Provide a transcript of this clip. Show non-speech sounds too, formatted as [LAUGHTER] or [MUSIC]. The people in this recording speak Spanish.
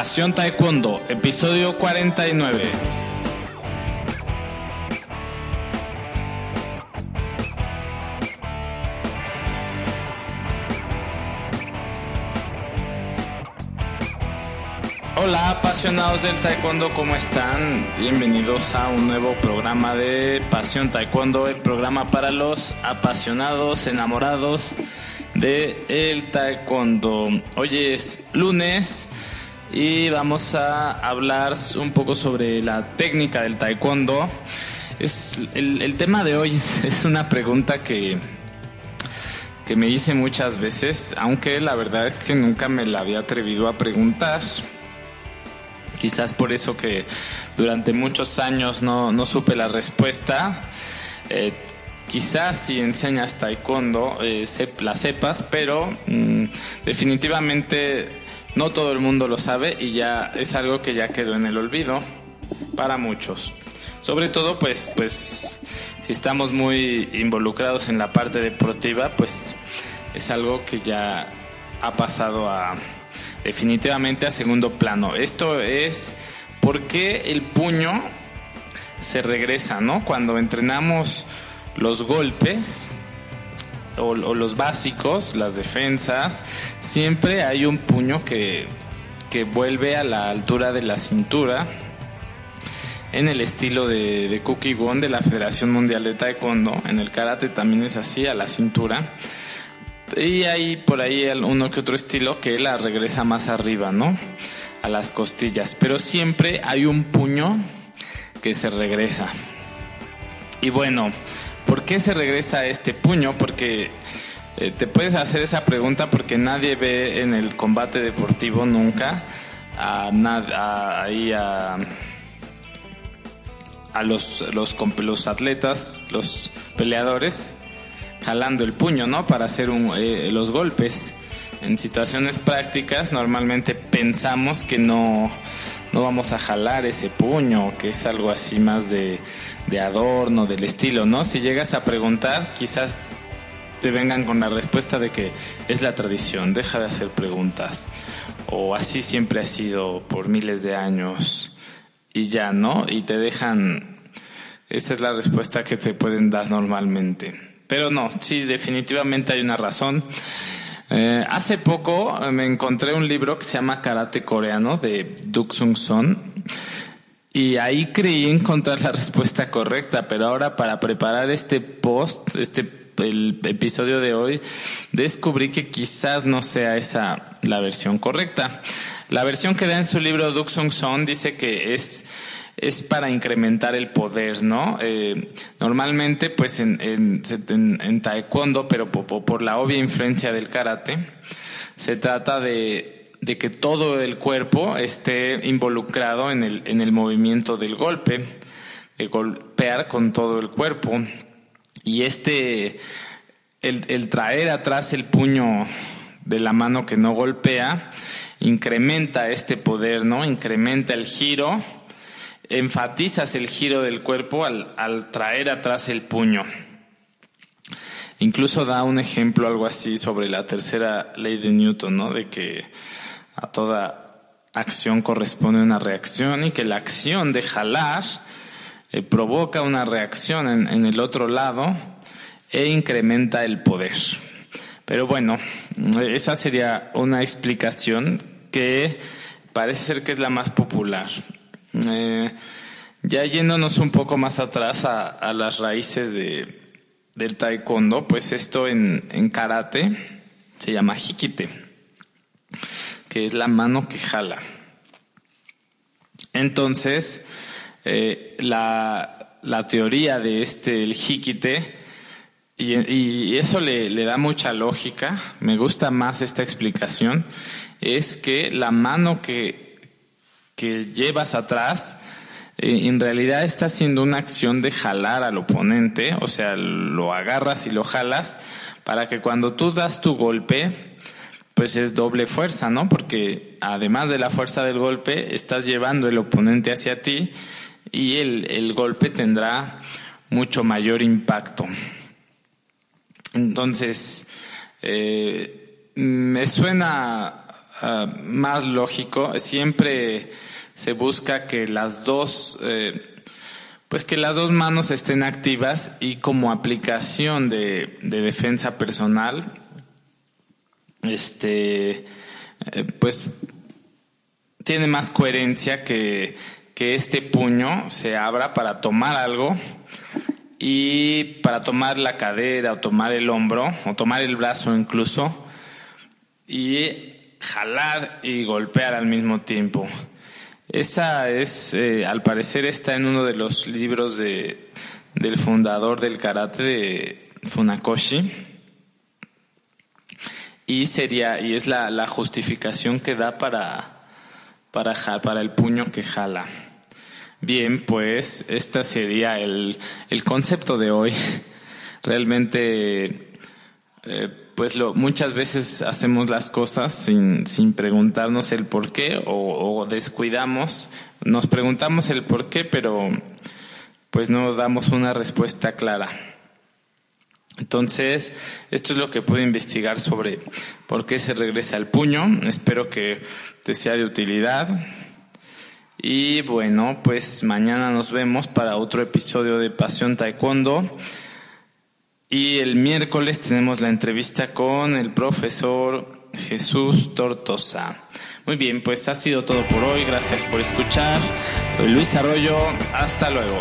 Pasión Taekwondo, episodio 49. Hola apasionados del taekwondo, ¿cómo están? Bienvenidos a un nuevo programa de Pasión Taekwondo, el programa para los apasionados, enamorados de taekwondo. Hoy es lunes y vamos a hablar un poco sobre la técnica del taekwondo. Es, el, tema de hoy [LAUGHS] es, una pregunta que, que me hice muchas veces, aunque la verdad es que nunca me la había atrevido a preguntar. Quizás por eso que durante muchos años no, no supe la respuesta. Eh, quizás si enseñas taekwondo eh, la sepas, pero mm, definitivamente no todo el mundo lo sabe y ya es algo que ya quedó en el olvido para muchos. Sobre todo, pues, pues, si estamos muy involucrados en la parte deportiva, pues es algo que ya ha pasado a definitivamente a segundo plano. Esto es porque el puño se regresa, ¿no? Cuando entrenamos los golpes o, los básicos, las defensas, siempre hay un puño que, que vuelve a la altura de la cintura en el estilo de, de Gon de la Federación Mundial de Taekwondo. En el karate también es así, a la cintura. Y hay por ahí uno que otro estilo que la regresa más arriba, ¿no? A las costillas. Pero siempre hay un puño que se regresa. Y bueno, ¿por qué se regresa este puño? Porque eh, te puedes hacer esa pregunta porque nadie ve en el combate deportivo nunca a, a, ahí a, a los, los, los atletas, los peleadores jalando el puño, ¿no? Para hacer eh, los golpes. En situaciones prácticas normalmente pensamos que no, no vamos a jalar ese puño, que es algo así más de, de adorno, del estilo, ¿no? Si llegas a preguntar, quizás te vengan con la respuesta de que es la tradición, deja de hacer preguntas. O así siempre ha sido por miles de años y ya, ¿no? Y te dejan, esa es la respuesta que te pueden dar normalmente. Pero no, sí, definitivamente hay una razón. Eh, hace poco eh, me encontré un libro que se llama Karate Coreano de Duk Sung Son y ahí creí encontrar la respuesta correcta, pero ahora para preparar este post, este el episodio de hoy, descubrí que quizás no sea esa la versión correcta. La versión que da en su libro Duk Sung Son dice que es es para incrementar el poder, ¿no? Eh, normalmente, pues en, en, taekwondo, pero por, la obvia influencia del karate, se trata de, de, que todo el cuerpo esté involucrado en el, en el movimiento del golpe, de golpear con todo el cuerpo. Y este, el, el traer atrás el puño de la mano que no golpea, incrementa este poder, ¿no? Incrementa el giro enfatizas el giro del cuerpo al, traer atrás el puño. Incluso da un ejemplo algo así sobre la tercera ley de Newton, ¿no? De que a toda acción corresponde una reacción y que la acción de jalar eh, provoca una reacción en, en el otro lado e incrementa el poder. Pero bueno, esa sería una explicación que parece ser que es la más popular. Eh, ya yéndonos un poco más atrás a, las raíces de, del taekwondo, pues esto en, karate se llama hikite, que es la mano que jala. Entonces, eh, la, la, teoría de este, el hikite, y, y eso le, le, da mucha lógica, me gusta más esta explicación, es que la mano que que llevas atrás, eh, en realidad está haciendo una acción de jalar al oponente, o sea, lo agarras y lo jalas para que cuando tú das tu golpe, pues es doble fuerza, ¿no? Porque además de la fuerza del golpe, estás llevando el oponente hacia ti y el, golpe tendrá mucho mayor impacto. Entonces, eh, me suena ah, más lógico. Siempre se busca que las dos, eh, pues que las dos manos estén activas y como aplicación de, defensa personal, este, eh, pues tiene más coherencia que, que este puño se abra para tomar algo y para tomar la cadera o tomar el hombro o tomar el brazo incluso y jalar y golpear al mismo tiempo. Esa es, eh, al parecer está en uno de los libros de, del fundador del karate de Funakoshi y sería y es la, la justificación que da para, para, para el puño que jala. Bien, pues este sería el, el concepto de hoy. [LAUGHS] Realmente, eh, pues lo, muchas veces hacemos las cosas sin, sin preguntarnos el por qué o, descuidamos, nos preguntamos el por qué, pero pues no damos una respuesta clara. Entonces, esto es lo que puedo investigar sobre por qué se regresa al puño. Espero que te sea de utilidad. Y bueno, pues mañana nos vemos para otro episodio de Pasión Taekwondo. Y el miércoles tenemos la entrevista con el profesor Jesús Tortosa. Muy bien, pues ha sido todo por hoy. Gracias por escuchar. Soy Luis Arroyo. Hasta luego.